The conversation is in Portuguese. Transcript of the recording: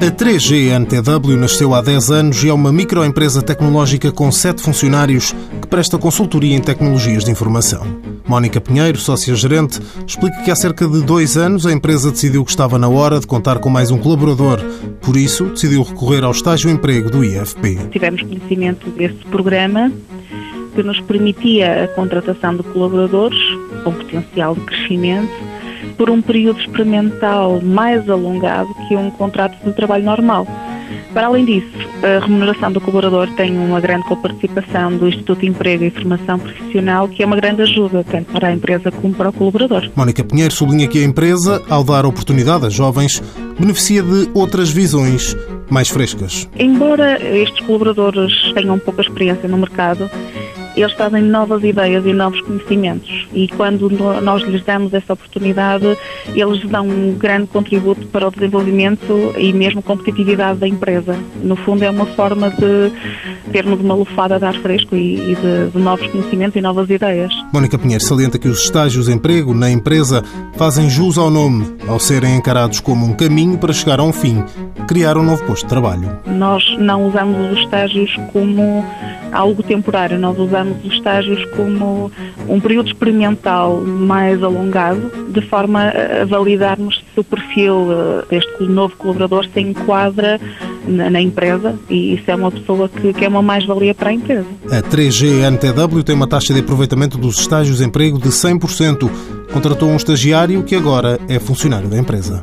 A 3G NTW nasceu há 10 anos e é uma microempresa tecnológica com 7 funcionários que presta consultoria em tecnologias de informação. Mónica Pinheiro, sócia-gerente, explica que há cerca de dois anos a empresa decidiu que estava na hora de contar com mais um colaborador. Por isso, decidiu recorrer ao estágio-emprego do IFP. Tivemos conhecimento desse programa que nos permitia a contratação de colaboradores com potencial de crescimento por um período experimental mais alongado que um contrato de trabalho normal. Para além disso, a remuneração do colaborador tem uma grande coparticipação do Instituto de Emprego e Formação Profissional, que é uma grande ajuda, tanto para a empresa como para o colaborador. Mónica Pinheiro sublinha que a empresa, ao dar oportunidade a jovens, beneficia de outras visões mais frescas. Embora estes colaboradores tenham pouca experiência no mercado, eles trazem novas ideias e novos conhecimentos e quando nós lhes damos essa oportunidade, eles dão um grande contributo para o desenvolvimento e mesmo competitividade da empresa. No fundo é uma forma de termos uma lufada de ar fresco e, de, de novos conhecimentos e novas ideias. Mónica Pinheiro salienta que os estágios de emprego na empresa fazem jus ao nome, ao serem encarados como um caminho para chegar a um fim, criar um novo posto de trabalho. Nós não usamos os estágios como algo temporário, nós usamos os estágios como um período experimental mais alongado, de forma a validarmos se o perfil eh, deste novo colaborador se enquadra na, empresa e isso é uma pessoa que, que é uma mais-valia para a empresa. A 3G NTW tem uma taxa de aproveitamento dos estágios de emprego de 100%. Contratou um estagiário que agora é funcionário da empresa.